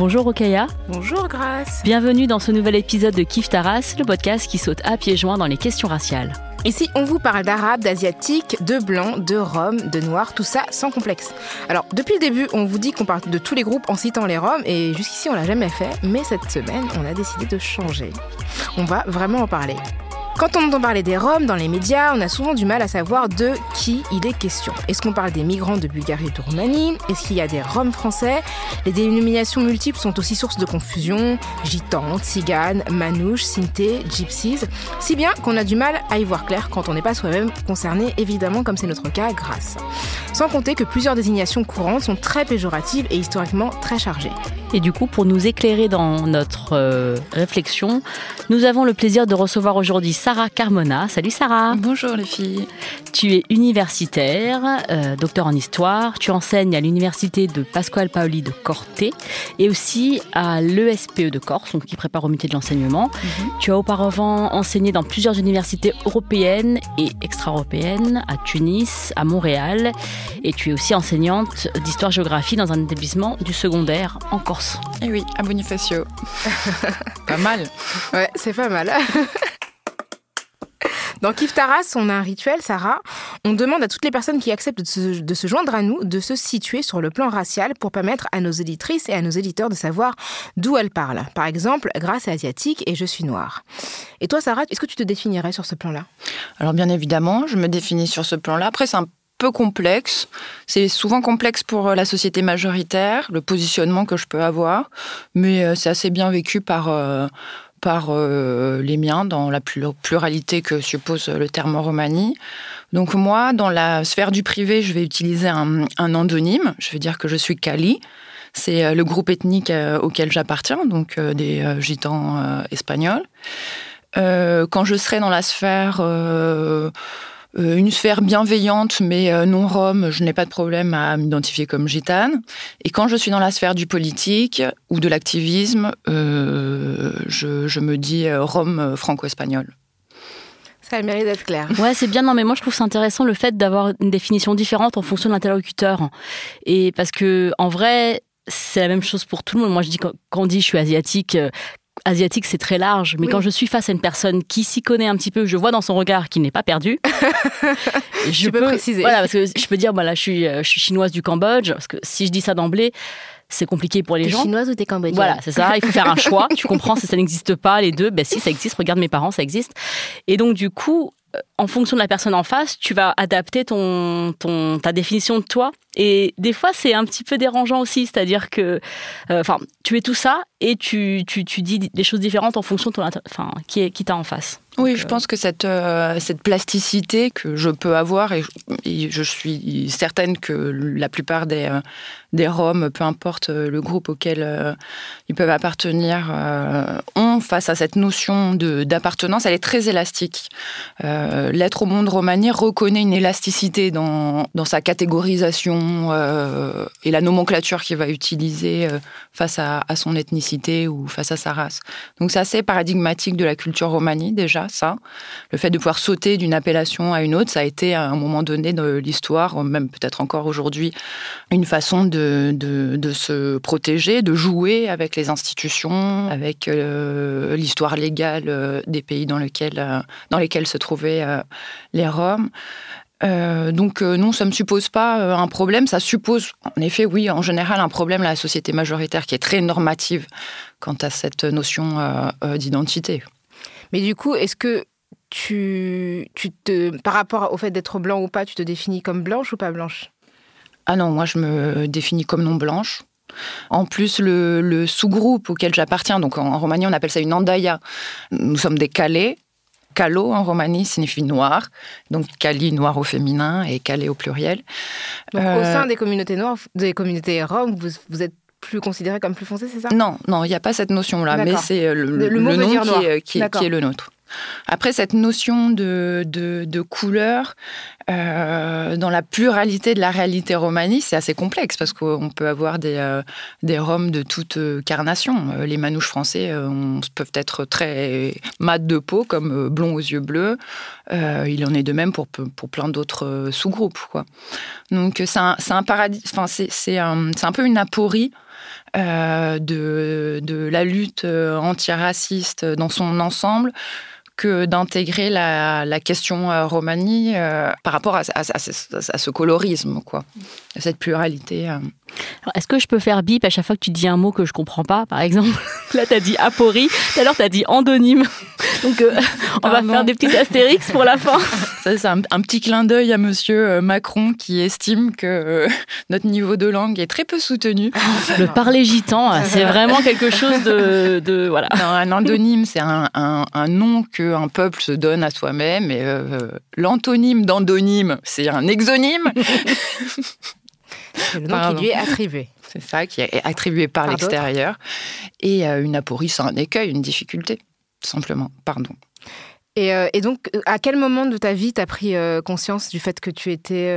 Bonjour Okaya. Bonjour Grace. Bienvenue dans ce nouvel épisode de Kif Taras, le podcast qui saute à pieds joints dans les questions raciales. Ici, on vous parle d'arabe, d'asiatique, de blanc, de rome, de noir, tout ça sans complexe. Alors, depuis le début, on vous dit qu'on parle de tous les groupes en citant les roms, et jusqu'ici, on l'a jamais fait, mais cette semaine, on a décidé de changer. On va vraiment en parler. Quand on entend parler des Roms dans les médias, on a souvent du mal à savoir de qui il est question. Est-ce qu'on parle des migrants de Bulgarie ou de Roumanie? Est-ce qu'il y a des Roms français? Les dénominations multiples sont aussi source de confusion. Gitans, tziganes, manouches, sinté, gypsies. Si bien qu'on a du mal à y voir clair quand on n'est pas soi-même concerné, évidemment comme c'est notre cas, grâce. Sans compter que plusieurs désignations courantes sont très péjoratives et historiquement très chargées. Et du coup, pour nous éclairer dans notre euh, réflexion, nous avons le plaisir de recevoir aujourd'hui Sarah Carmona. Salut Sarah. Bonjour les filles. Tu es universitaire, euh, docteur en histoire. Tu enseignes à l'université de Pasquale Paoli de Corté et aussi à l'ESPE de Corse, donc qui prépare au métier de l'enseignement. Mhm. Tu as auparavant enseigné dans plusieurs universités européennes et extra-européennes, à Tunis, à Montréal. Et tu es aussi enseignante d'histoire-géographie dans un établissement du secondaire en Corse. Et Eh oui, à Bonifacio. pas mal. Ouais, c'est pas mal. Dans Kif Taras, on a un rituel, Sarah. On demande à toutes les personnes qui acceptent de se, de se joindre à nous de se situer sur le plan racial pour permettre à nos éditrices et à nos éditeurs de savoir d'où elles parlent. Par exemple, Grâce est asiatique et je suis noire. Et toi, Sarah, est-ce que tu te définirais sur ce plan-là? Alors bien évidemment, je me définis sur ce plan-là. Après, c'est un peu complexe. C'est souvent complexe pour euh, la société majoritaire, le positionnement que je peux avoir, mais euh, c'est assez bien vécu par... euh, par les miens dans la plur- pluralité que suppose le terme romanie. Donc moi, dans la sphère du privé, je vais utiliser un, un endonyme. Je vais dire que je suis Kali. C'est le groupe ethnique auquel j'appartiens, donc des gitans espagnols. Quand je serai dans la sphère, une sphère bienveillante mais euh, non rome, je n'ai pas de problème à m'identifier comme gitane. Et quand je suis dans la sphère du politique ou de l'activisme, euh, je, je me dis euh, rome euh, franco-espagnol. Ça a le mérite d'être clair. Ouais, c'est bien. Non, mais moi, je trouve ça intéressant le fait d'avoir une définition différente en fonction de l'interlocuteur. Et parce que, en vrai, c'est la même chose pour tout le monde. Moi, je dis quand quand on dit je suis asiatique. Asiatique, c'est très large, mais Oui. quand je suis face à une personne qui s'y connaît un petit peu, je vois dans son regard qu'il n'est pas perdu. je Tu peux préciser. Voilà, parce que je peux dire, voilà, je suis, euh, je suis chinoise du Cambodge, parce que si je dis ça d'emblée, c'est compliqué pour les T'es gens. chinoise ou t'es cambodgienne Voilà, c'est ça. Il faut faire un choix. Tu comprends, si ça n'existe pas, les deux, ben si, ça existe. Regarde mes parents, ça existe. Et donc, du coup, en fonction de la personne en face, tu vas adapter ton, ton, ta définition de toi. Et des fois, c'est un petit peu dérangeant aussi. C'est-à-dire que, euh, tu es tout ça et tu, tu, tu dis des choses différentes en fonction de ton, inter- enfin, qui, est, qui t'a en face. Oui, Donc, je euh, pense que cette, euh, cette plasticité que je peux avoir, et je, et je suis certaine que la plupart des, des Roms, peu importe euh, le groupe auquel euh, ils peuvent appartenir, euh, ont face à cette notion d'appartenance, elle est très élastique. L'être au monde romani reconnaît une élasticité dans, dans sa catégorisation et la nomenclature qu'il va utiliser face à, à son ethnicité ou face à sa race. Donc c'est assez paradigmatique de la culture romanie déjà, ça. Le fait de pouvoir sauter d'une appellation à une autre, ça a été à un moment donné de l'histoire, même peut-être encore aujourd'hui, une façon de, de, se protéger, de jouer avec les institutions, avec euh, l'histoire légale euh, des pays dans, lesquels, euh, dans lesquels se trouvaient les Roms. Donc non, ça ne suppose pas un problème. Ça suppose, en effet, oui, en général, un problème à la société majoritaire qui est très normative quant à cette notion d'identité. Mais du coup, est-ce que tu, tu te, par rapport au fait d'être blanc ou pas, tu te définis comme blanche ou pas blanche? Ah non, moi je me définis comme non blanche. En plus, le, sous-groupe auquel j'appartiens, donc en, Roumanie on appelle ça une andaya, nous sommes des Calais. Calo en Roumanie signifie noir, donc Cali noir au féminin et Calais au pluriel. Donc, au sein des communautés noires, des communautés roms, vous, êtes plus considéré comme plus foncé, c'est ça? Non, non, il n'y a pas cette notion-là, mais c'est le, le, nom qui est, le nôtre. Après, cette notion de, de, couleur, euh, dans la pluralité de la réalité romanie, c'est assez complexe parce qu'on peut avoir des, euh, des Roms de toute euh, carnation. Les manouches français peuvent être très mat de peau, comme blonds aux yeux bleus. il en est de même pour, pour plein d'autres sous-groupes. Donc, c'est un, un, paradis, c'est un, un peu une aporie. de, de, la lutte antiraciste dans son ensemble, que d'intégrer la, question euh, romanie euh, par rapport à, ce colorisme, quoi, cette pluralité. Euh. Est-ce que je peux faire bip à chaque fois que tu dis un mot que je comprends pas, par exemple Là, tu as dit aporie, tout à l'heure, tu as dit endonyme. Donc, on va faire des petits astérix pour la fin. Ça, c'est un, petit clin d'œil à monsieur Macron qui estime que notre niveau de langue est très peu soutenu. Le parler gitan, c'est vraiment quelque chose de. voilà. un endonyme, c'est un, un nom que un peuple se donne à soi-même. Et euh, l'antonyme d'endonyme, c'est un exonyme. C'est le nom qui lui est attribué. C'est ça, qui est attribué par, l'extérieur. Et euh, une aporie, c'est un écueil, une difficulté, simplement. Pardon. Et, euh, donc, à quel moment de ta vie t'as pris conscience du fait que tu étais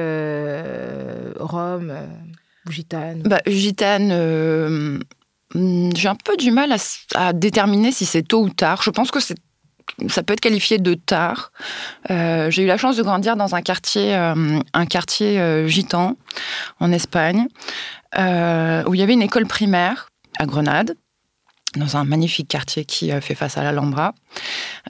rome ou gitane bah, Gitane, j'ai un peu du mal à, à déterminer si c'est tôt ou tard. Je pense que c'est ça peut être qualifié de tard. Euh, j'ai eu la chance de grandir dans un quartier, euh, un quartier euh, gitan en Espagne, où il y avait une école primaire à Grenade dans un magnifique quartier qui euh, fait face à l'Alhambra,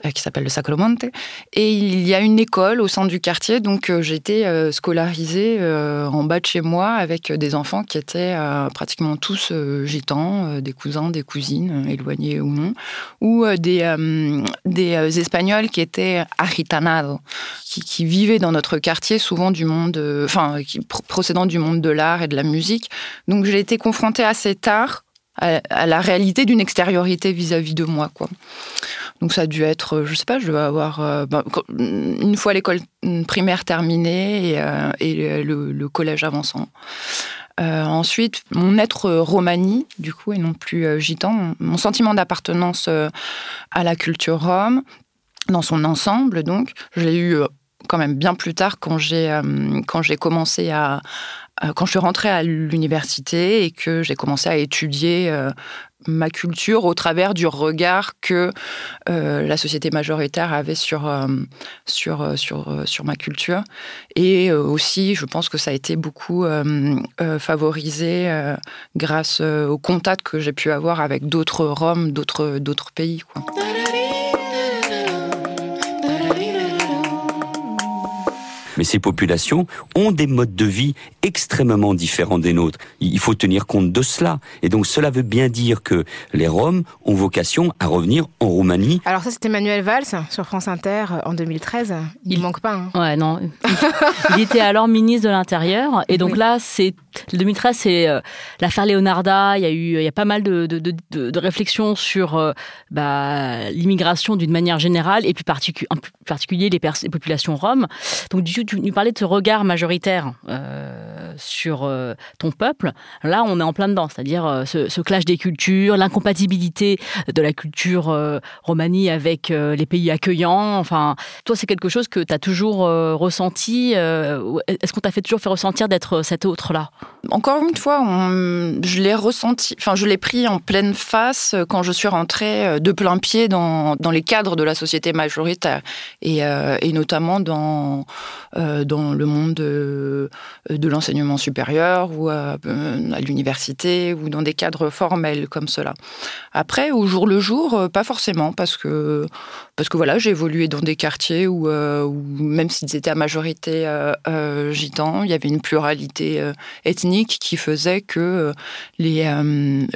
euh, qui s'appelle le Sacromonte. Et il y a une école au centre du quartier, donc euh, été scolarisée en bas de chez moi avec des enfants qui étaient pratiquement tous gitans, des cousins, des cousines, éloignés ou non, ou des, Espagnols qui étaient agitanados, qui, qui, vivaient dans notre quartier, souvent du monde, enfin, procédant du monde de l'art et de la musique. Donc j'ai été confrontée assez tard à, la réalité d'une extériorité vis-à-vis de moi. Quoi. Donc ça a dû être, euh, je sais pas, je devais avoir euh, ben, une fois l'école primaire terminée et, euh, le, collège avançant. ensuite, mon être romani, du coup, et non plus gitan, mon, sentiment d'appartenance à la culture rome, dans son ensemble, donc, je l'ai eu quand même bien plus tard quand j'ai quand j'ai commencé à, quand je suis rentrée à l'université et que j'ai commencé à étudier euh, ma culture au travers du regard que euh, la société majoritaire avait sur, sur, sur, sur ma culture. Et aussi, je pense que ça a été beaucoup favorisé grâce au contact que j'ai pu avoir avec d'autres Roms, d'autres pays. Mais ces populations ont des modes de vie extrêmement différents des nôtres. Il faut tenir compte de cela. Et donc cela veut bien dire que les Roms ont vocation à revenir en Roumanie. Alors ça, c'était Manuel Valls sur France Inter en 2013. Il, ne manque pas. Hein. Ouais, non. il était alors ministre de l'Intérieur. Et donc là, c'est 2013, c'est euh, l'affaire Leonarda. Il y a eu, il y a pas mal de, de, de, réflexions sur euh, bah, l'immigration d'une manière générale et plus en particulier les, les populations roms. Donc du tu nous parlais de ce regard majoritaire euh, sur euh, ton peuple. Là, on est en plein dedans, c'est-à-dire euh, ce, clash des cultures, l'incompatibilité de la culture romanie avec les pays accueillants. Enfin, toi, c'est quelque chose que tu as toujours ressenti. Est-ce qu'on t'a fait toujours fait ressentir d'être cet autre-là? Encore une fois, je l'ai ressenti, enfin, je l'ai pris en pleine face quand je suis rentrée de plein pied dans, dans les cadres de la société majoritaire et, notamment dans dans le monde de, de l'enseignement supérieur ou à, à l'université ou dans des cadres formels comme cela. Après, au jour le jour, euh, pas forcément, parce que, parce que voilà, j'ai évolué dans des quartiers où, euh, même s'ils étaient à majorité euh, gitans, il y avait une pluralité ethnique qui faisait que les,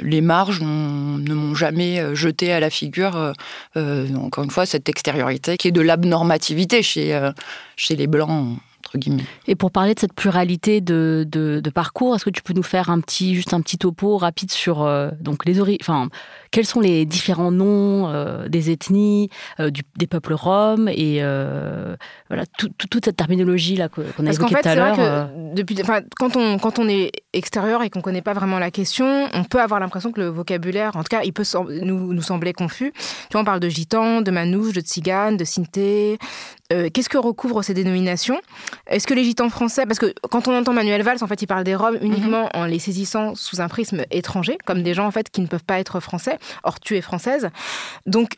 les marges ne m'ont jamais jeté à la figure, encore une fois, cette extériorité qui est de l'abnormativité chez, chez les Blancs entre guillemets. Et pour parler de cette pluralité de, de, parcours, est-ce que tu peux nous faire un petit, juste un petit topo rapide sur euh, donc les enfin, quels sont les différents noms euh, des ethnies, euh, des peuples roms et voilà toute cette terminologie là qu'on a évoquée tout à l'heure. Depuis, quand on quand on est extérieur et qu'on connaît pas vraiment la question, on peut avoir l'impression que le vocabulaire, en tout cas, il peut nous, nous sembler confus. Tu vois, on parle de gitans, de manouches, de tziganes, de sinté, euh, qu'est-ce que recouvrent ces dénominations? Est-ce que les gitans français, parce que quand on entend Manuel Valls, en fait, il parle des Roms uniquement mhm. en les saisissant sous un prisme étranger, comme des gens en fait qui ne peuvent pas être français. Or, tu es française, donc.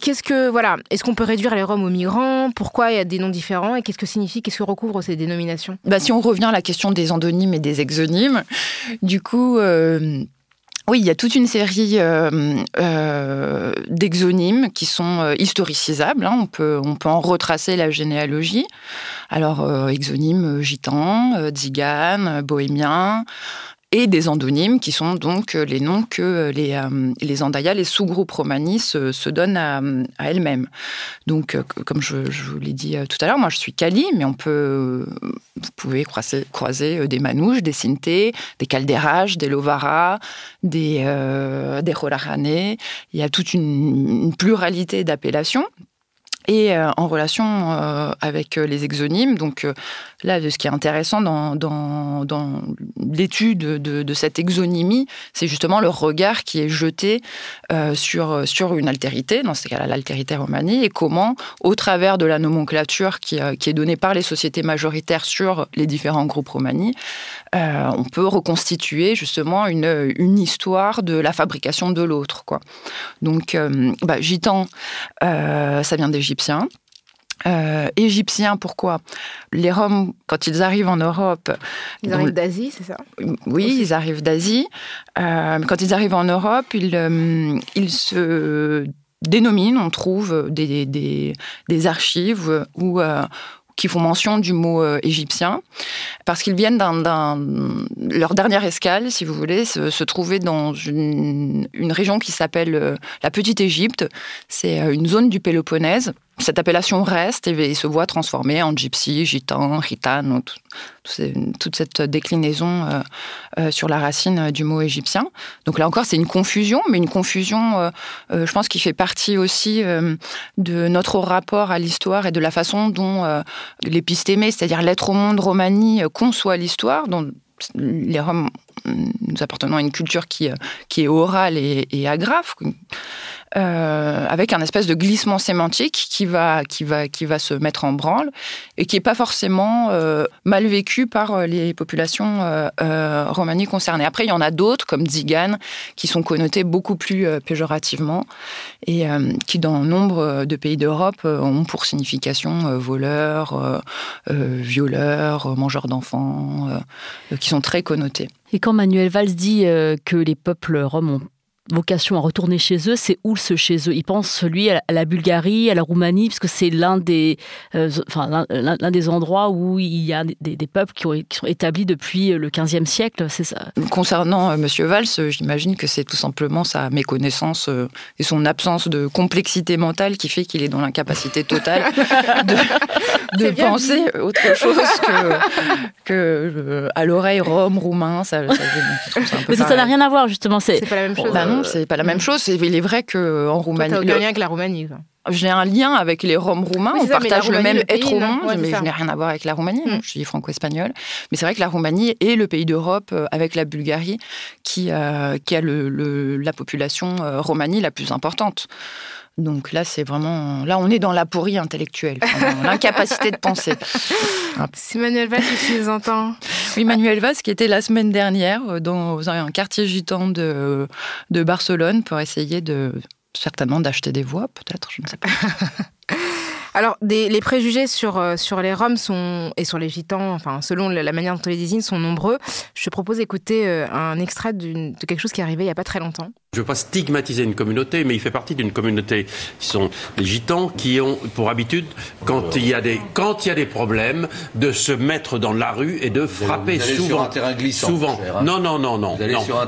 Qu'est-ce que voilà Est-ce qu'on peut réduire les Roms aux migrants? Pourquoi il y a des noms différents? Et qu'est-ce que signifie Qu'est-ce que recouvrent ces dénominations? Bah, Si on revient à la question des endonymes et des exonymes, du coup, euh, oui, il y a toute une série euh, euh, d'exonymes qui sont euh, historicisables. Hein. On, peut, en retracer la généalogie. Alors, exonymes gitans, tziganes, bohémiens, et des endonymes qui sont donc euh, les noms que euh, les, euh, les les sous-groupes romani se, donnent à, elles-mêmes. Donc, comme je, vous l'ai dit tout à l'heure, moi je suis Kali, mais on peut, vous pouvez croiser, des Manouches, des Sinté, des Calderages, des Lovara, des, des Il y a toute une pluralité d'appellations et euh, en relation euh, avec euh, les exonymes. Donc là, ce qui est intéressant dans, l'étude de, cette exonymie, c'est justement le regard qui est jeté sur, une altérité, dans ce cas-là l'altérité romanie, et comment, au travers de la nomenclature qui, est donnée par les sociétés majoritaires sur les différents groupes romani, on peut reconstituer justement une, histoire de la fabrication de l'autre. Donc, bah, gitan, ça vient d'Égypte égyptiens. Euh, égyptiens, pourquoi? Les Roms, quand ils arrivent en Europe... Ils arrivent d'Asie, c'est ça? Oui, ils arrivent d'Asie. Euh, quand ils arrivent en Europe, ils, euh, ils se dénominent, on trouve des, des, des archives où, qui font mention du mot euh, égyptien, parce qu'ils viennent d'un, leur dernière escale, si vous voulez, se, trouver dans une, une région qui s'appelle euh, la Petite Égypte. C'est euh, une zone du Péloponnèse cette appellation reste et se voit transformée en gypsy, gitan, gitane, toute cette déclinaison euh, euh, sur la racine du mot égyptien. Donc là encore, c'est une confusion, mais une confusion, euh, je pense, qui fait partie aussi de notre rapport à l'histoire et de la façon dont l'épistémé, c'est-à-dire l'être au monde romani, conçoit l'histoire, dont les Roms, nous appartenons à une culture qui, qui est orale et, et agrafe, euh, avec un espèce de glissement sémantique qui va, se mettre en branle et qui n'est pas forcément euh, mal vécu par euh, les populations euh, concernées. Après, il y en a d'autres, comme Zigan, qui sont connotés beaucoup plus péjorativement et qui, dans nombre de pays d'Europe, ont pour signification voleurs, violeurs, mangeurs d'enfants, qui sont très connotés. Et quand Manuel Valls dit que les peuples roms ont vocation à retourner chez eux, c'est où ce chez eux? Il pense, lui, à la Bulgarie, à la Roumanie, parce que c'est l'un des, euh, enfin, l'un des endroits où il y a des, peuples qui, ont, sont établis depuis le XVe siècle, c'est ça? Concernant euh, M. Valls, j'imagine que c'est tout simplement sa méconnaissance euh, et son absence de complexité mentale qui fait qu'il est dans l'incapacité totale de, penser autre chose que, que à l'oreille rome, roumain. Ça, ça, Mais ça n'a rien à voir, justement. C'est pas la même chose. Bah non, c'est pas la même chose. Il est vrai qu'en Roumanie. Tu as aucun lien avec la Roumanie. J'ai un lien avec les Roms roumains, on partage le même être monde, mais je n'ai rien à voir avec la Roumanie, mm. je suis franco-espagnole. Mais c'est vrai que la Roumanie est le pays d'Europe, euh, avec la Bulgarie, qui, euh, qui a le, la population euh, romanie la plus importante. Donc là, c'est vraiment. Là, on est dans la pourrie intellectuelle, l'incapacité de penser. C'est Manuel Valls qui nous entend. Oui, Manuel Valls qui était la semaine dernière dans un quartier gitan de, de Barcelone pour essayer de certainement d'acheter des voix, peut-être, je ne sais pas. Alors, les préjugés sur, euh, sur les Roms sont, et sur les Gitans, enfin, selon la manière dont on les désigne, sont nombreux. Je te propose d'écouter euh, un extrait de quelque chose qui est arrivé il n'y a pas très longtemps. Je ne veux pas stigmatiser une communauté, mais il fait partie d'une communauté qui sont les gitans qui ont pour habitude, quand il y a des, quand il y a des problèmes, de se mettre dans la rue et de frapper vous allez souvent. Sur un terrain glissant, souvent. Hein. Non, non, non, non.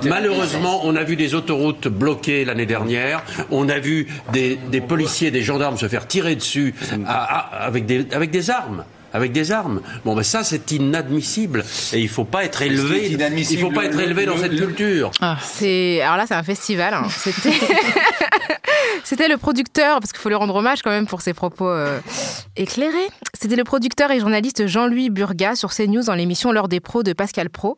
Malheureusement, on a vu des autoroutes bloquées l'année dernière. On a vu des, des, policiers, des gendarmes se faire tirer dessus avec, des, armes avec des armes. Bon, ben ça, c'est inadmissible. Et il faut pas être élevé. Il faut pas être élevé dans cette culture. C'est alors là, c'est un festival. hein. C'était c'était le producteur parce qu'il faut lui rendre hommage quand même pour ses propos euh, éclairés. C'était le producteur et journaliste Jean-Louis Burga sur CNews dans l'émission L'heure des pros de Pascal Pro.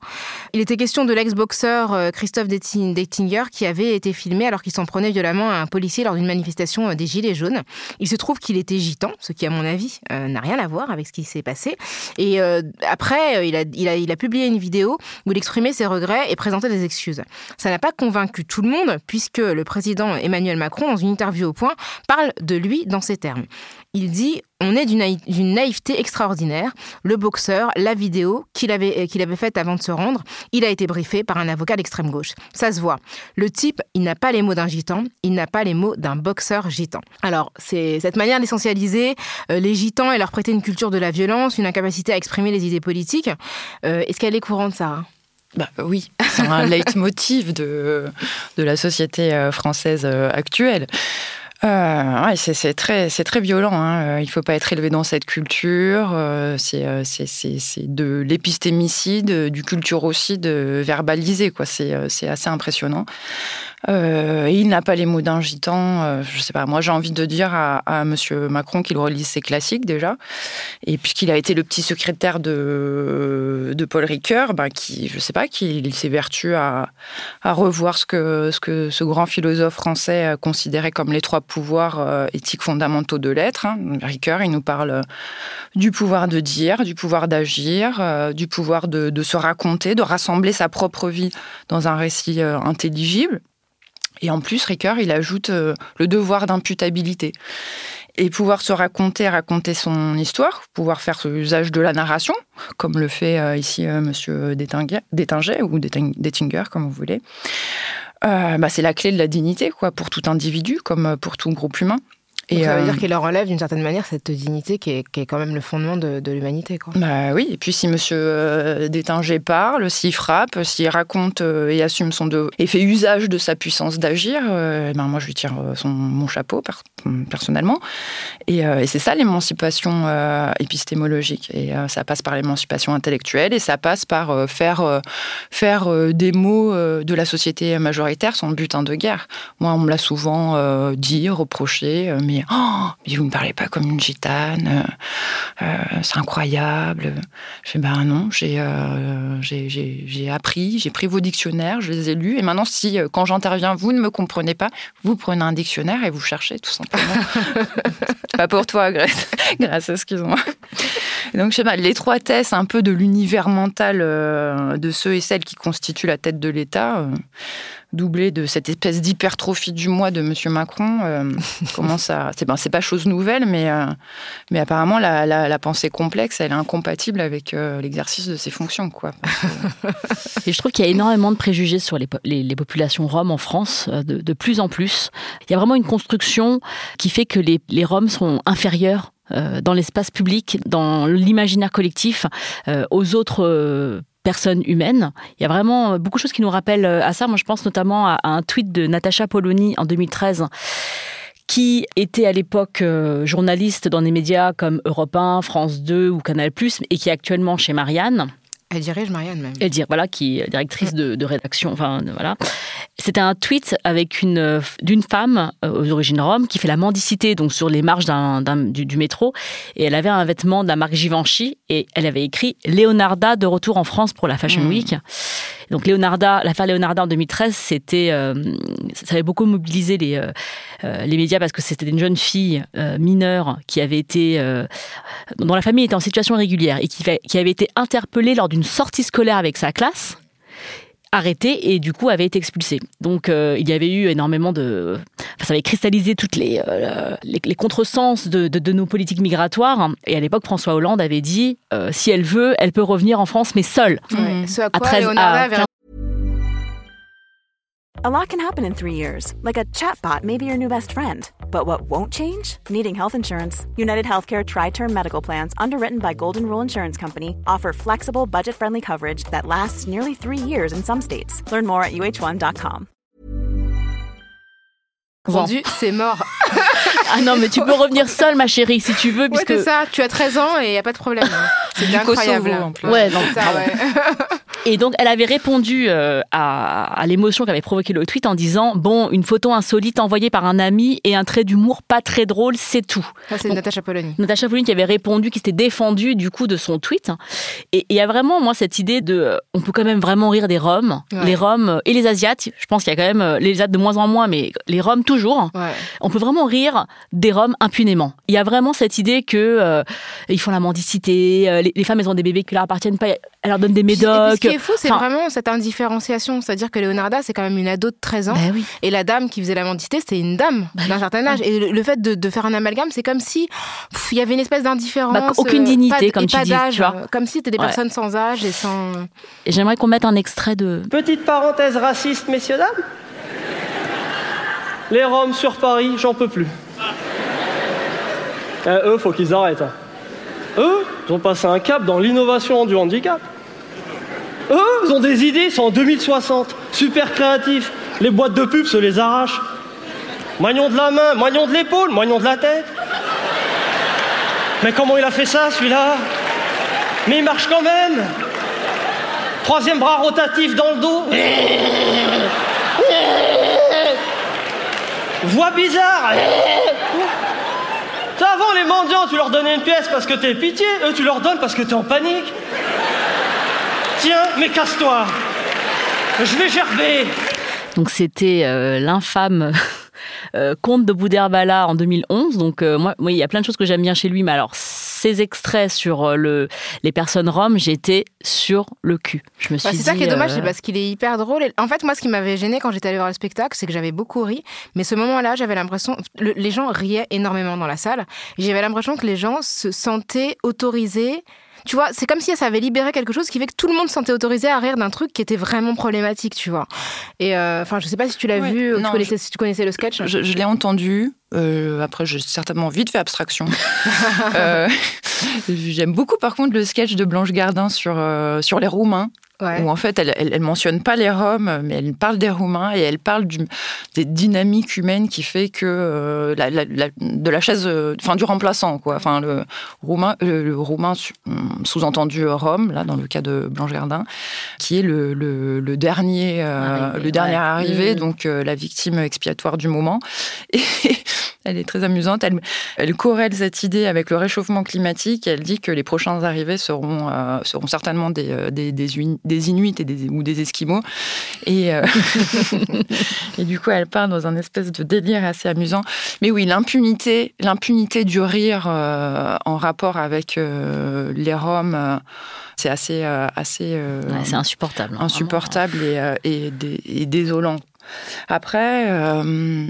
Il était question de l'ex-boxeur euh, Christophe Dettinger qui avait été filmé alors qu'il s'en prenait violemment à un policier lors d'une manifestation euh, des Gilets jaunes. Il se trouve qu'il était gitan, ce qui à mon avis euh, n'a rien à voir avec ce qui s'est passé. Et euh, après, euh, il a, il, a, il a publié une vidéo où il exprimait ses regrets et présentait des excuses. Ça n'a pas convaincu tout le monde puisque le président Emmanuel Macron, dans une interview au point, parle de lui dans ces termes. Il dit On est d'une naï- d'une naïveté extraordinaire. Le boxeur, la vidéo qu'il avait, euh, qu'il avait faite avant de se rendre, il a été briefé par un avocat d'extrême gauche. Ça se voit. Le type, il n'a pas les mots d'un gitan, il n'a pas les mots d'un boxeur gitan. Alors, c'est cette manière d'essentialiser euh, les gitans et leur prêter une culture de la violence, une incapacité à exprimer les idées politiques. Euh, Est-ce qu'elle est courante, Sarah? Bah, oui, c'est un leitmotiv de, la société française actuelle. Euh, ouais, c'est très, très violent. hein. Euh, Il ne faut pas être élevé dans cette culture. euh, C'est euh, c'est- de l'épistémicide, du culturocide verbalisé. c'est assez impressionnant. Euh, il n'a pas les mots d'un gitan. euh, je sais pas. Moi, j'ai envie de dire à, à Monsieur Macron qu'il relise ses classiques déjà. Et puisqu'il a été le petit secrétaire de, de Paul Ricoeur, ben, qui, je sais pas, qu'il s'évertue à, à revoir ce que, ce que ce grand philosophe français considérait comme les trois pouvoirs euh, éthiques fondamentaux de l'être. hein. Ricoeur, il nous parle euh, du pouvoir de dire, du pouvoir d'agir, euh, du pouvoir de, de se raconter, de rassembler sa propre vie dans un récit intelligible. Et en plus, Ricoeur, il ajoute euh, le devoir d'imputabilité. Et pouvoir se raconter, raconter son histoire, pouvoir faire usage de la narration, comme le fait euh, ici euh, Monsieur ou Déting- Détinger, comme vous voulez. Euh, bah, c'est la clé de la dignité, quoi, pour tout individu, comme pour tout groupe humain. Donc, ça veut euh, dire qu'il leur enlève d'une certaine manière cette dignité qui est, qui est quand même le fondement de, de l'humanité. Bah oui, et puis si Monsieur euh, Détinger parle, s'il frappe, s'il raconte euh, et assume son devoir et fait usage de sa puissance d'agir, euh, ben moi je lui tire son, mon chapeau per- personnellement. Et, et c'est ça l'émancipation épistémologique. Et ça passe par l'émancipation intellectuelle et ça passe par faire, faire des mots de la société majoritaire son butin de guerre. Moi, on me l'a souvent dit, reproché, euh, oh, mais vous ne me parlez pas comme une gitane. euh, euh, c'est incroyable. Je fais, ben non, j'ai euh, appris, j'ai pris vos dictionnaires, je les ai lus, et maintenant, si euh, quand j'interviens, vous ne me comprenez pas, vous prenez un dictionnaire et vous cherchez, tout simplement. pas pour toi, Grâce, Grâce excuse-moi. Donc, je sais pas, l'étroitesse un peu de l'univers mental de ceux et celles qui constituent la tête de l'État, doublée de cette espèce d'hypertrophie du moi de Monsieur Macron, euh, à. C'est ben, c'est pas chose nouvelle, mais, euh, mais apparemment, la, la- la pensée complexe, elle est incompatible avec euh, l'exercice de ses fonctions, quoi. Et je trouve qu'il y a énormément de préjugés sur les, po- les- les populations roms en France, de, de plus en plus. Il y a vraiment une construction qui fait que les, les Roms sont inférieurs dans l'espace public, dans l'imaginaire collectif, aux autres personnes humaines. Il y a vraiment euh, beaucoup de choses qui nous rappellent euh, à ça. Moi, je pense notamment à, à un tweet de Natacha Polony en 2013 qui était à l'époque euh, journaliste dans des médias comme Europe 1, France 2 ou Canal+, et qui est actuellement chez Marianne Elle dirige Marianne même. et dire voilà qui est directrice de, de rédaction enfin voilà. C'était un tweet avec une d'une femme euh, aux origines roms qui fait la mendicité donc sur les d'un- du, du métro. Et elle avait un vêtement de la marque Givenchy et elle avait écrit Leonarda de retour en France pour la Fashion Week donc Leonarda l'affaire Leonarda en 2013 c'était euh, ça avait beaucoup mobilisé les euh, euh, les médias parce que c'était une jeune fille euh, mineure qui avait été euh, dont la famille était en situation irrégulière et qui avait été interpellée lors d'une sortie scolaire avec sa classe, arrêtée et du coup avait été expulsée. Donc euh, il y avait eu énormément de... enfin, ça avait cristallisé toutes les, euh, les, les contresens de, de- de nos politiques migratoires. Et à l'époque, François Hollande avait dit, euh, si elle veut, elle peut revenir en France, mais seule. Ce à quoi 13 à avait 15 A lot can happen in three years, like a chatbot may be your new best friend. But what won't change? Needing health insurance. United Healthcare Tri Term Medical Plans, underwritten by Golden Rule Insurance Company, offer flexible, budget friendly coverage that lasts nearly three years in some states. Learn more at uh1.com. vendu, c'est mort. ah non, mais tu peux revenir seule, ma chérie, si tu veux, Ouais, puisque c'est ça. Tu as 13 ans et il n'y a pas de problème. C'est incroyable. Kosovo, en plus. Ouais, non, Ça, ouais. Et donc, elle avait répondu euh, à, à l'émotion qu'avait provoqué le tweet en disant Bon, une photo insolite envoyée par un ami et un trait d'humour pas très drôle, c'est tout. Ça, c'est Natacha Polony. Natacha Polony qui avait répondu, qui s'était défendue du coup de son tweet. Et il y a vraiment, moi, cette idée de. euh, On peut quand même vraiment rire des Roms. Ouais. Les Roms euh, et les Asiates. Je pense qu'il y a quand même les Asiates de moins en moins, mais les Roms toujours. Ouais. On peut vraiment rire des Roms impunément. Il y a vraiment cette idée que euh, ils font la mendicité, les, les femmes elles ont des bébés qui leur appartiennent pas, elles leur donnent des médocs. Est fou, c'est Enfin, vraiment cette indifférenciation. C'est-à-dire que Leonarda, c'est quand même une ado de 13 ans. bah oui. Et la dame qui faisait la mendicité, c'était une dame Bah d'un certain âge. Et le, le fait de, de faire un amalgame, c'est comme si il y avait une espèce d'indifférence. Bah, aucune euh, dignité, pas comme et tu pas dis, d'âge, tu vois. euh, Comme si c'était des Ouais. personnes sans âge et sans. Et j'aimerais qu'on mette un extrait de. Petite parenthèse raciste, messieurs, dames. Les Roms sur Paris, j'en peux plus. Eh, eux, faut qu'ils arrêtent. hein. Eux, ils ont passé un cap dans l'innovation du handicap. Eux, ils ont des idées, ils sont en 2060. Super créatifs. Les boîtes de pub se les arrachent. Moignon de la main, moignon de l'épaule, moignon de la tête. Mais comment il a fait ça, celui-là? Mais il marche quand même Troisième bras rotatif dans le dos. Voix bizarre. Avant, les mendiants, tu leur donnais une pièce parce que t'es pitié. Eux, tu leur donnes parce que t'es en panique. Tiens, mais casse-toi. Je vais gerber. Donc c'était euh, l'infâme euh, conte de Boudherbala en 2011. Donc euh, moi, moi, il y a plein de choses que j'aime bien chez lui, mais alors ces extraits sur euh, le, les personnes roms, j'étais sur le cul. Je me suis Bah, c'est ça qui est dommage, euh, c'est parce qu'il est hyper drôle. Et en fait, moi, ce qui m'avait gêné quand j'étais allée voir le spectacle, c'est que j'avais beaucoup ri. Mais ce moment-là, j'avais l'impression. le- les gens riaient énormément dans la salle. J'avais l'impression que les gens se sentaient autorisés. Tu vois, c'est comme si ça avait libéré quelque chose qui fait que tout le monde se sentait autorisé à rire d'un truc qui était vraiment problématique, tu vois. Et euh, enfin, je sais pas si tu l'as Ouais. vu, ou tu Non, connaissais, si tu connaissais le sketch. Je, je l'ai entendu. euh, après, j'ai certainement vite fait abstraction. Euh, J'aime beaucoup, par contre, le sketch de Blanche Gardin sur, euh, sur les Roumains. Ouais. Où en fait, elle, elle, elle mentionne pas les Roms, mais elle parle des Roumains et elle parle du, des dynamiques humaines qui fait que euh, la, la- la- de la chaise, euh, enfin du remplaçant, quoi. Enfin le Roumain, euh, le Roumain su- sous-entendu Rome, là dans le cas de Blanche Gardin, qui est le, le, le dernier, euh, Arrivé, le dernier ouais. arrivé, Mhm. donc euh, la victime expiatoire du moment. Et elle est très amusante. Elle, elle corrèle cette idée avec le réchauffement climatique. Elle dit que les prochains arrivés seront, euh, seront certainement des, euh, des, des, Uni- des Inuits et des, ou des Esquimaux. Et, euh, et du coup, elle part dans un espèce de délire assez amusant. Mais oui, l'impunité, l'impunité du rire euh, en rapport avec les Roms, c'est assez, euh, assez euh, ouais, c'est insupportable. hein, insupportable et, et, dé- et désolant. Après, euh,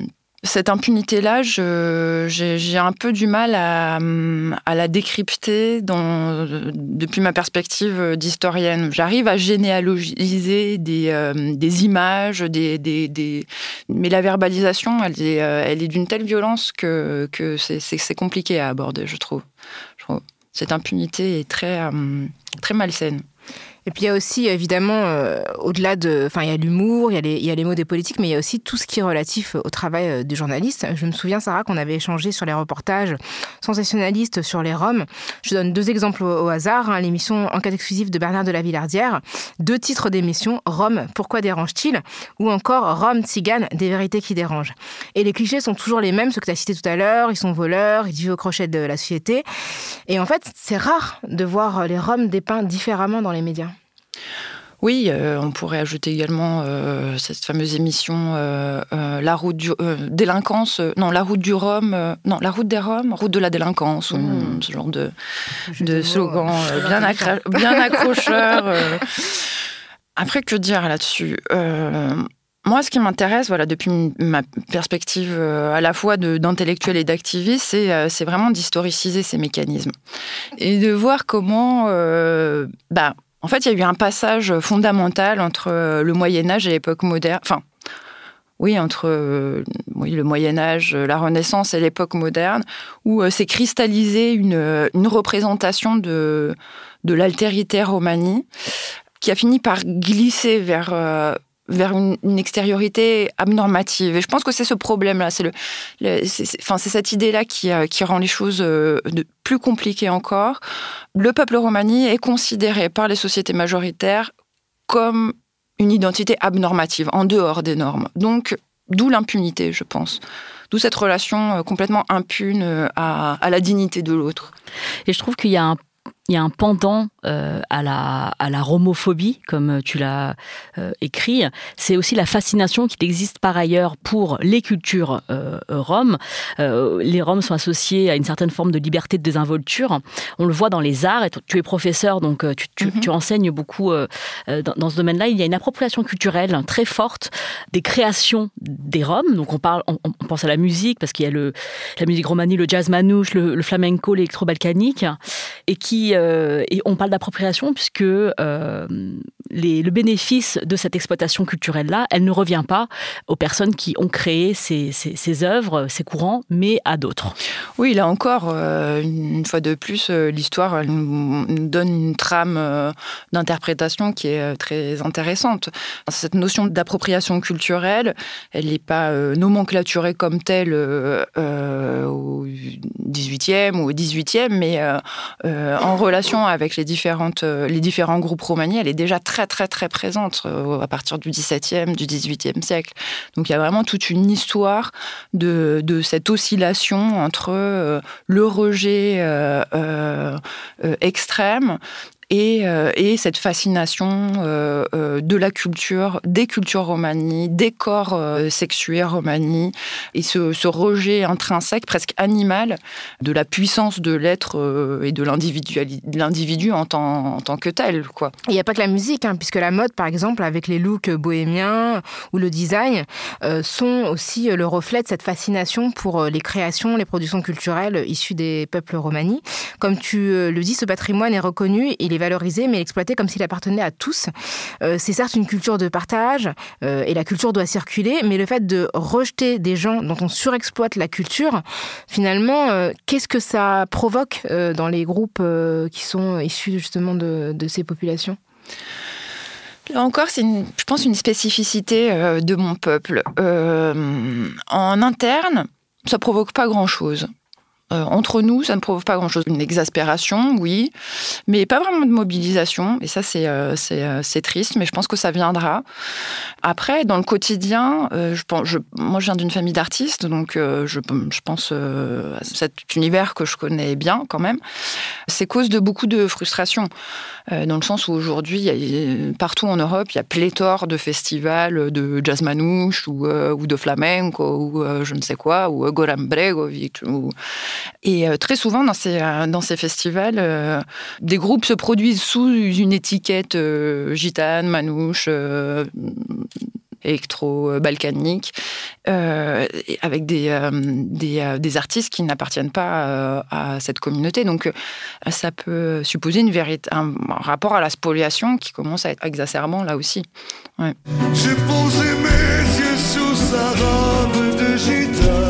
cette impunité-là, j'ai un peu du mal à, la décrypter depuis ma perspective d'historienne. J'arrive à généalogiser des, euh, images, mais la verbalisation, elle est, euh, elle est d'une telle violence que, c'est- compliqué à aborder, je trouve. Je trouve. Cette impunité est très, euh, très malsaine. Et puis il y a aussi évidemment, euh, au-delà de, enfin il y a l'humour, il y y a les mots des politiques, mais il y a aussi tout ce qui est relatif au travail euh, du journaliste. Je me souviens Sarah qu'on avait échangé sur les reportages sensationnalistes sur les Roms. Je donne deux exemples au, hasard. hein. L'émission Enquête exclusive de Bernard de la Villardière, deux titres d'émission Rome, pourquoi dérange-t-il? Ou encore Rome, Tzigane, des vérités qui dérangent. Et les clichés sont toujours les mêmes, ceux que tu as cités tout à l'heure. Ils sont voleurs, ils vivent au crochet de la société. Et en fait, c'est rare de voir les Roms dépeints différemment dans les médias. Oui, euh, on pourrait ajouter également euh, cette fameuse émission euh, La route du délinquance, non, La route du Rhum, non, La route des Roms, Route de la délinquance, ou Mm. ce genre de, slogan bien, intelligent. accra- bien accrocheur. Après, que dire là-dessus Moi, ce qui m'intéresse, voilà, depuis ma perspective euh, à la fois de- d'intellectuel et d'activiste, c'est euh, c'est vraiment d'historiciser ces mécanismes et de voir comment, euh, bah, en fait, il y a eu un passage fondamental entre euh, le Moyen Âge et l'époque moderne. Enfin, oui, entre euh, oui, le Moyen Âge, la Renaissance et l'époque moderne, où euh, s'est cristallisée une, euh, une représentation de, de l'altérité romanie, qui a fini par glisser vers, euh, vers une, extériorité abnormative. Et je pense que c'est ce problème-là, c'est le, enfin, c'est cette idée-là qui, euh, qui rend les choses euh, plus compliquées encore. Le peuple romani est considéré par les sociétés majoritaires comme une identité abnormative, en dehors des normes. Donc, d'où l'impunité, je pense. D'où cette relation euh, complètement impune à, à la dignité de l'autre. Et je trouve qu'il y a un il y a un pendant euh, à, la, à la romophobie, comme tu l'as euh, écrit. C'est aussi la fascination qui existe par ailleurs pour les cultures euh, roms. Euh, les roms sont associés à une certaine forme de liberté de désinvolture. On le voit dans les arts. Et tu es professeur, donc euh, tu, tu, Mhm. tu enseignes beaucoup euh, euh, dans, dans ce domaine-là. Il y a une appropriation culturelle très forte des créations des roms. Donc on parle, on, on pense à la musique parce qu'il y a le, la musique romanie, le jazz manouche, le, le flamenco, l'électro-balkanique, et qui euh, et on parle d'appropriation puisque euh, le bénéfice de cette exploitation culturelle-là, elle ne revient pas aux personnes qui ont créé ces, œuvres, ces courants, mais à d'autres. Oui, là encore, euh, une fois de plus, l'histoire nous donne une trame d'interprétation qui est très intéressante. Cette notion d'appropriation culturelle, elle n'est pas nomenclaturée comme telle au 18e ou au 18e, mais en avec les, différentes, euh, les différents groupes romaniens, elle est déjà très très très présente euh, à partir du 17e, du 18e siècle. Donc il y a vraiment toute une histoire de, de cette oscillation entre euh, le rejet extrême et, euh, et cette fascination euh, euh, de la culture, des cultures romanies, des corps sexués romanies, et ce, rejet intrinsèque, presque animal, de la puissance de l'être et de l'individu en tant, que tel. Il n'y a pas que la musique, hein, puisque la mode, par exemple, avec les looks bohémiens ou le design, sont aussi le reflet de cette fascination pour les créations, les productions culturelles issues des peuples romani. Comme tu le dis, ce patrimoine est reconnu, valorisé, mais exploité comme s'il appartenait à tous. Euh, c'est certes une culture de partage, euh, et la culture doit circuler, mais le fait de rejeter des gens dont on surexploite la culture, finalement, euh, qu'est-ce que ça provoque dans les groupes qui sont issus justement de, de ces populations? Là encore, c'est, je pense, une spécificité de mon peuple. En interne, ça provoque pas grand-chose. Euh, entre nous, ça ne provoque pas grand-chose. Une exaspération, oui, mais pas vraiment de mobilisation. Et ça, c'est euh, euh, triste, mais je pense que ça viendra. Après, dans le quotidien, je pense, moi, je viens d'une famille d'artistes, donc je, pense à cet univers que je connais bien quand même. C'est cause de beaucoup de frustration, dans le sens où aujourd'hui, partout en Europe, il y a pléthore de festivals de jazz manouche ou, ou de flamenco ou je ne sais quoi, ou Goran Bregovic. Ou... Et euh, très souvent, dans ces, euh, dans ces festivals, euh, des groupes se produisent sous une étiquette gitane, manouche, électro-balkanique, avec des, des, des artistes qui n'appartiennent pas à cette communauté. Donc, ça peut supposer une vérité, un, rapport à la spoliation qui commence à être exacerbant là aussi. J'ai posé mes yeux sous sa robe de gitane.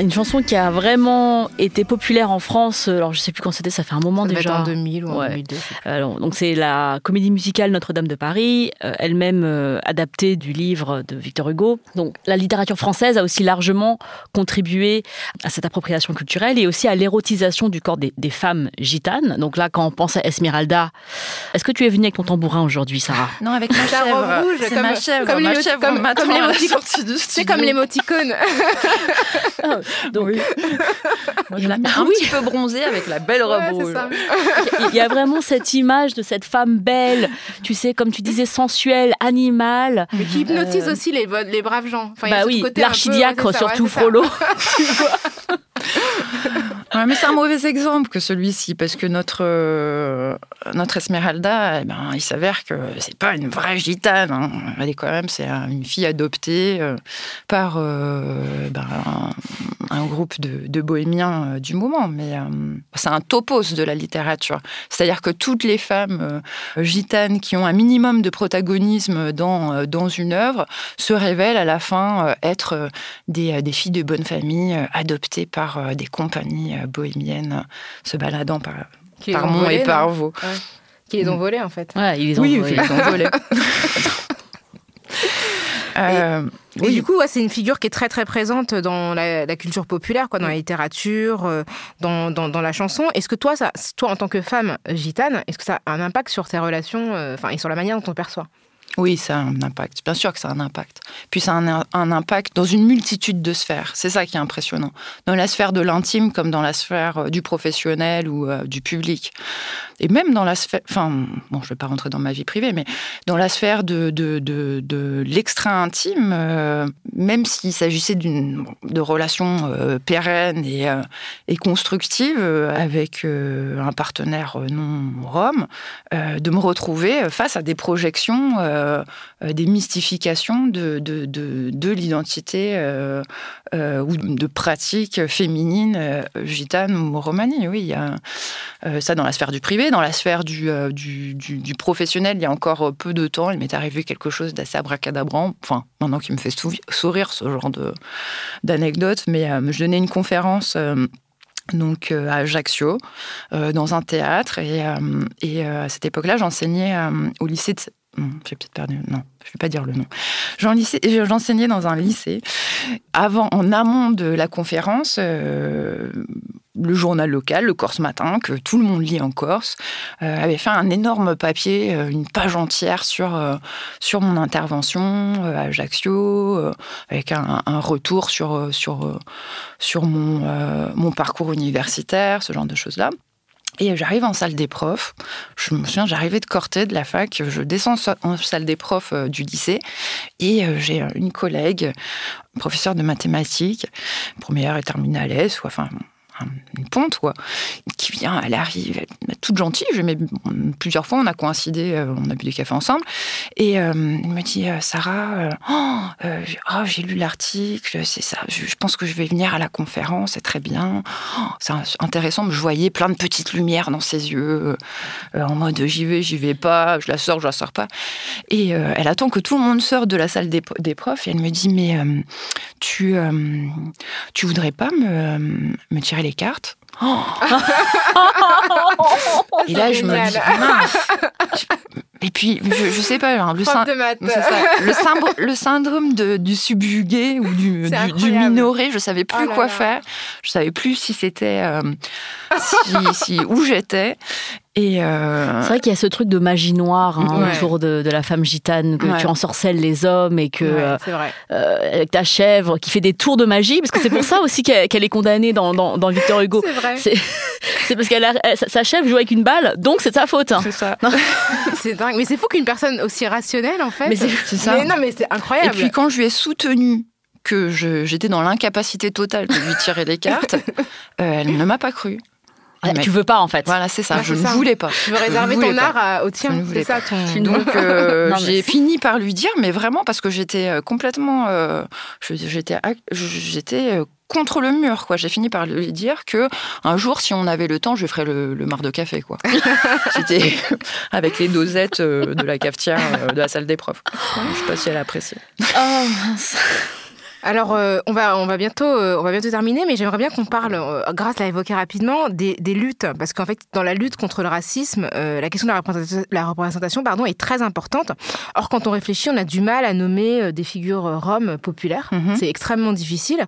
Une chanson qui a vraiment été populaire en France, alors je sais plus quand c'était, ça fait un moment Ça déjà. en 2000 ou en Ouais. 2002. Alors, donc c'est la comédie musicale Notre-Dame de Paris, euh, elle-même euh, adaptée du livre de Victor Hugo. Donc la littérature française a aussi largement contribué à cette appropriation culturelle et aussi à l'érotisation du corps des, des femmes gitanes. Donc là, quand on pense à Esmeralda, est-ce que tu es venue avec ton tambourin aujourd'hui, Sarah? Non, avec ma robe rouge, C'est comme- ma chèvre. comme chèvre l'émoticône. C'est comme l'émoticône. Donc, Je la mets un oui. petit peu bronzée avec la belle robe Ouais, rouge. il y a vraiment cette image de cette femme belle, tu sais, comme tu disais, sensuelle, animale. Mais qui hypnotise Euh, aussi les, les braves gens. Enfin, il y a bah oui, l'archidiacre ouais, ouais, surtout ça. Frollo. Ouais, mais c'est un mauvais exemple que celui-ci, parce que notre, euh, notre Esmeralda, eh ben, il s'avère que c'est pas une vraie gitane. hein. Elle est quand même, c'est une fille adoptée euh, par euh, ben, un groupe de, de bohémiens euh, du moment, mais euh, c'est un topos de la littérature. C'est-à-dire que toutes les femmes euh, gitanes qui ont un minimum de protagonisme dans, euh, dans une œuvre se révèlent à la fin euh, être des, des filles de bonne famille euh, adoptées par euh, des compagnies euh, bohémiennes se baladant par, Qui par ont Mont et par Vaux. Qui les ont volés, en fait. Ouais, ils les ont Oui, volés. ils les ont volés. Euh, Et oui. du coup, ouais, c'est une figure qui est très très présente dans la, la culture populaire, quoi, dans la littérature, euh, dans, dans, dans la chanson. Est-ce que toi, ça, toi, en tant que femme gitane, est-ce que ça a un impact sur tes relations, euh, et sur la manière dont on perçoit? Oui, ça a un impact. Bien sûr que ça a un impact. Puis ça a un, impact dans une multitude de sphères. C'est ça qui est impressionnant. Dans la sphère de l'intime comme dans la sphère euh, du professionnel ou euh, du public. Et même dans la sphère... Enfin, bon, je ne vais pas rentrer dans ma vie privée, mais dans la sphère de, de, de, de l'extra-intime, euh, même s'il s'agissait de relations pérennes et, et constructives avec un partenaire non rome, euh, de me retrouver face à des projections, euh, euh, des mystifications de, de, de, de l'identité euh, ou de pratiques féminines gitanes ou romani. Oui, il y a ça dans la sphère du privé, dans la sphère du, professionnel. Il y a encore peu de temps, il m'est arrivé quelque chose d'assez abracadabrant. Enfin, maintenant qui me fait sou- sourire ce genre d'anecdote, mais je donnais une conférence. donc à Ajaccio, dans un théâtre. Et, et à cette époque-là, j'enseignais au lycée de... Non, j'ai peut-être perdu. Non, je ne vais pas dire le nom. J'enseignais dans un lycée. Avant, en amont de la conférence, euh, le journal local, le Corse Matin, que tout le monde lit en Corse, euh, avait fait un énorme papier, euh, une page entière sur, sur mon intervention à Ajaccio, avec un, un retour sur, sur, sur mon, mon parcours universitaire, ce genre de choses-là. Et j'arrive en salle des profs. Je me souviens, j'arrivais de Corté, de la fac. Je descends en salle des profs euh, du lycée. Et euh, j'ai une collègue, professeure de mathématiques, première et terminale S, ou enfin une ponte, quoi, qui vient, elle arrive, elle toute gentille. Je, mais, plusieurs fois, on a coïncidé, euh, on a bu des cafés ensemble. Et euh, elle me dit, euh, Sarah, euh, oh, euh, j'ai- oh, j'ai lu l'article, c'est ça, je, pense que je vais venir à la conférence, c'est très bien. Oh, c'est intéressant, je voyais plein de petites lumières dans ses yeux, euh, en mode j'y vais, j'y vais pas, je la sors, je la sors pas. Et euh, elle attend que tout le monde sorte de la salle des, des profs et elle me dit, mais euh, tu, euh, tu voudrais pas me, me tirer les cartes Oh Et là, je me génial. dis, mince. Et puis, je, je sais pas, hein, le, syn- ça. syndrome, le syndrome de- du subjugué ou du, minoré, je savais plus Oh là quoi là. faire. Je savais plus si c'était euh, si, si- où j'étais. Et euh, C'est vrai qu'il y a ce truc de magie noire hein, Ouais. autour de, de la femme gitane, que Ouais. tu ensorcelles les hommes et que Ouais, euh, c'est vrai. euh, avec ta chèvre qui fait des tours de magie, parce que c'est pour ça aussi qu'elle est condamnée dans, dans, dans Victor Hugo. C'est vrai. C'est parce qu'elle sa- chèvre joue avec une balle, donc c'est de sa faute. hein. c'est ça. C'est dingue. Mais c'est fou qu'une personne aussi rationnelle, en fait. Mais c'est- ça. Mais non, mais c'est Et incroyable. puis quand je lui ai soutenu que j'étais dans l'incapacité totale de lui tirer les cartes, euh, elle ne m'a pas cru. Ah, Mais- tu veux pas en fait. Voilà, c'est ça. Ouais, je ne ça. voulais pas. tu veux réserver ton pas. art à- au tien. C'est ça ton. Donc euh, j'ai fini par lui dire, mais vraiment parce que j'étais euh, complètement, euh, j'étais, j'étais contre le mur, quoi. J'ai fini par lui dire que un jour, si on avait le temps, je ferais le, le mar de café, quoi. C'était avec les dosettes de la cafetière de la salle des profs. Je sais pas si elle a apprécié. Oh, mince. Alors, euh, on, va, on, va bientôt, euh, on va bientôt terminer, mais j'aimerais bien qu'on parle, euh, grâce à évoquer rapidement, des, des luttes. Parce qu'en fait, dans la lutte contre le racisme, la question de la représentation, la représentation pardon, est très importante. Or, quand on réfléchit, on a du mal à nommer des figures roms populaires. Mhm. C'est extrêmement difficile.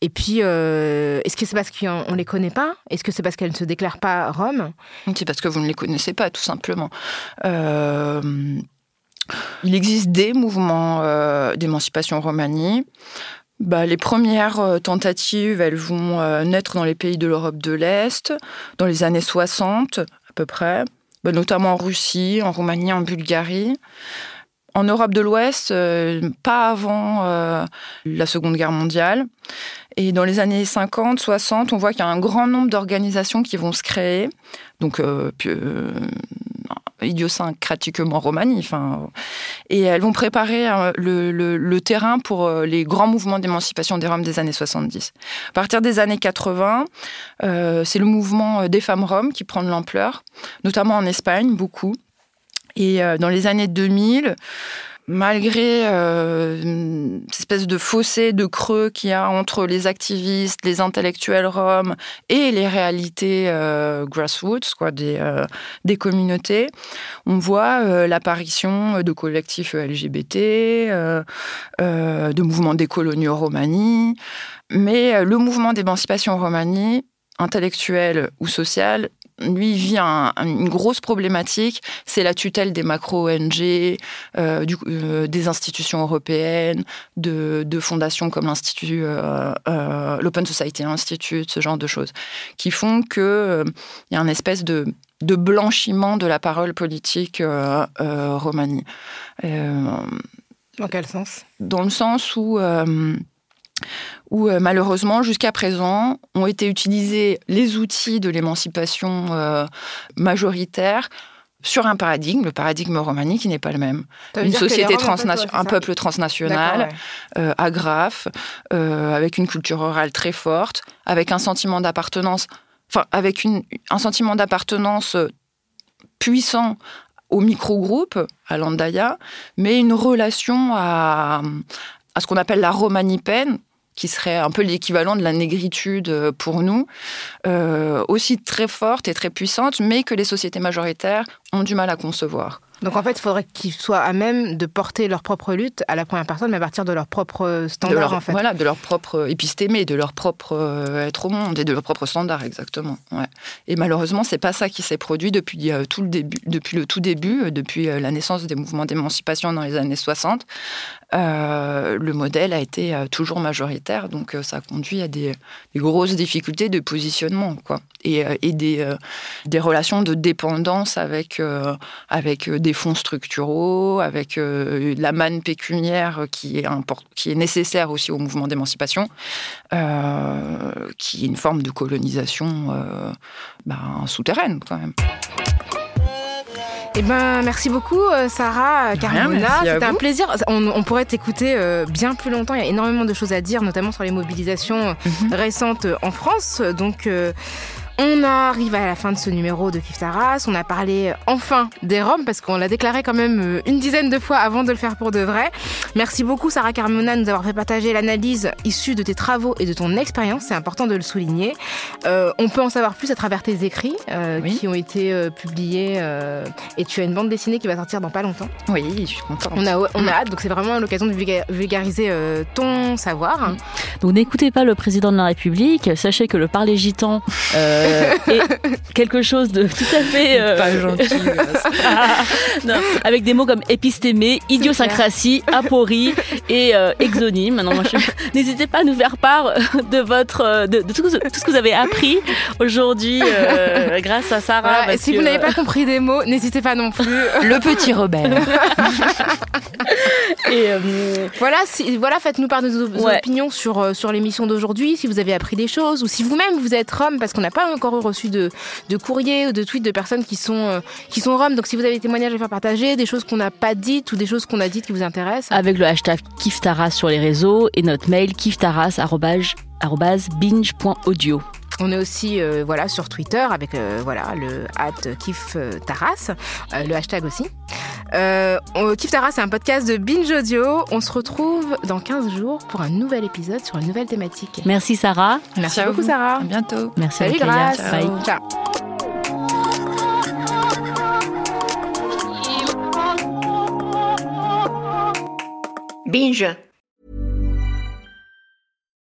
Et puis, est-ce que c'est parce qu'on ne les connaît pas? Est-ce que c'est parce qu'elles ne se déclarent pas roms? C'est parce que vous ne les connaissez pas, tout simplement. Il existe des mouvements euh, d'émancipation romanie. Bah, les premières euh, tentatives, elles vont euh, naître dans les pays de l'Europe de l'Est, dans les années 60 à peu près, Bah, notamment en Russie, en Roumanie, en Bulgarie. En Europe de l'Ouest, pas avant la Seconde Guerre mondiale. Et dans les années 50, 60, on voit qu'il y a un grand nombre d'organisations qui vont se créer. Donc, idiosyncratiquement romani. Enfin, et elles vont préparer euh, le, terrain pour euh, les grands mouvements d'émancipation des Roms des années 70. À partir des années 80, euh, c'est le mouvement des femmes roms qui prend de l'ampleur, notamment en Espagne, beaucoup. Et euh, dans les années 2000, malgré euh, cette espèce de fossé, de creux qu'il y a entre les activistes, les intellectuels roms et les réalités euh, grassroots, quoi, des, euh, des communautés, on voit l'apparition de collectifs LGBT, de mouvements décoloniaux romani, mais le mouvement d'émancipation romani, intellectuel ou social, lui vit un- une grosse problématique, c'est la tutelle des macro-ONG, euh, euh, des institutions européennes, de, de fondations comme l'Institut, euh, l'Open Society Institute, ce genre de choses, qui font qu'il y a une espèce de, de blanchiment de la parole politique romanie. Dans quel sens? dans le sens où, où euh, malheureusement, jusqu'à présent, ont été utilisés les outils de l'émancipation euh, majoritaire sur un paradigme, le paradigme romani qui n'est pas le même. Une société Roms, en fait, transnation, ouais, c'est un peuple transnational, ouais. euh, agrafe, euh, avec une culture orale très forte, avec un sentiment d'appartenance, enfin avec une, un sentiment d'appartenance puissant au microgroupe, à l'Andaya, mais une relation à, à ce qu'on appelle la romanipène, qui serait un peu l'équivalent de la négritude euh, pour nous, euh, aussi très forte et très puissante, mais que les sociétés majoritaires ont du mal à concevoir. Donc en fait, il faudrait qu'ils soient à même de porter leur propre lutte à la première personne, mais à partir de leur propre de standard, leur, en fait. Voilà, de leur propre épistémé, de leur propre euh, être au monde et de leur propre standard, exactement. Ouais. Et malheureusement, c'est pas ça qui s'est produit depuis euh, tout le début, depuis le tout début, euh, depuis euh, la naissance des mouvements d'émancipation dans les années 60. Euh, le modèle a été euh, toujours majoritaire, donc euh, ça conduit à des, grosses difficultés de positionnement, quoi, et, des, relations de dépendance avec avec des fonds structuraux, avec la manne pécuniaire qui est, nécessaire aussi au mouvement d'émancipation, qui est une forme de colonisation ben, souterraine quand même. Eh ben, merci beaucoup, euh, Sarah, euh, Carmona. C'était un plaisir. On, on pourrait t'écouter euh, bien plus longtemps. Il y a énormément de choses à dire, notamment sur les mobilisations Mhm. récentes en France. Donc, euh, on arrive à la fin de ce numéro de Kif Taras. On a parlé euh, enfin des Roms parce qu'on l'a déclaré quand même euh, une dizaine de fois avant de le faire pour de vrai. Merci beaucoup, Sarah Carmona, de nous avoir fait partager l'analyse issue de tes travaux et de ton expérience. C'est important de le souligner. Euh, on peut en savoir plus à travers tes écrits euh, Oui. qui ont été euh, publiés. et tu as une bande dessinée qui va sortir dans pas longtemps. Oui, je suis contente. On a, on a hâte, donc c'est vraiment l'occasion de vulga- vulgariser ton savoir. Donc n'écoutez pas le président de la République. Sachez que le parler gitan euh, est quelque chose de tout à fait euh, Pas gentil. non, avec des mots comme épistémé, idiosyncrasie, aporie et euh, exonyme. N'hésitez pas à nous faire part de votre euh, de, de tout, ce- tout ce que vous avez appris aujourd'hui euh, grâce à Sarah. Voilà, et si que- vous n'avez pas compris des mots, n'hésitez pas non plus. Le petit rebelle. et, euh, Voilà, si, voilà faites-nous part de vos Ouais. opinions sur, euh, sur l'émission d'aujourd'hui, si vous avez appris des choses, ou si vous-même vous êtes Rome, parce qu'on n'a pas encore reçu de, de courrier ou de tweets de personnes qui sont, euh, qui sont Rome. Donc si vous avez des témoignages à faire partager, des choses qu'on n'a pas dites ou des choses qu'on a dites qui vous intéressent. avec le hashtag Kiftaras sur les réseaux et notre mail kiftaras@binge.audio. On est aussi euh, voilà sur Twitter avec euh, voilà le at Kif euh, Taras, euh, le hashtag aussi. Euh, Kif Taras, c'est un podcast de Binge Audio. On se retrouve dans 15 jours pour un nouvel épisode sur une nouvelle thématique. Merci Sarah. Merci beaucoup vous. Sarah. À bientôt. Merci Salut. Grace. Bye. Ciao. Binge.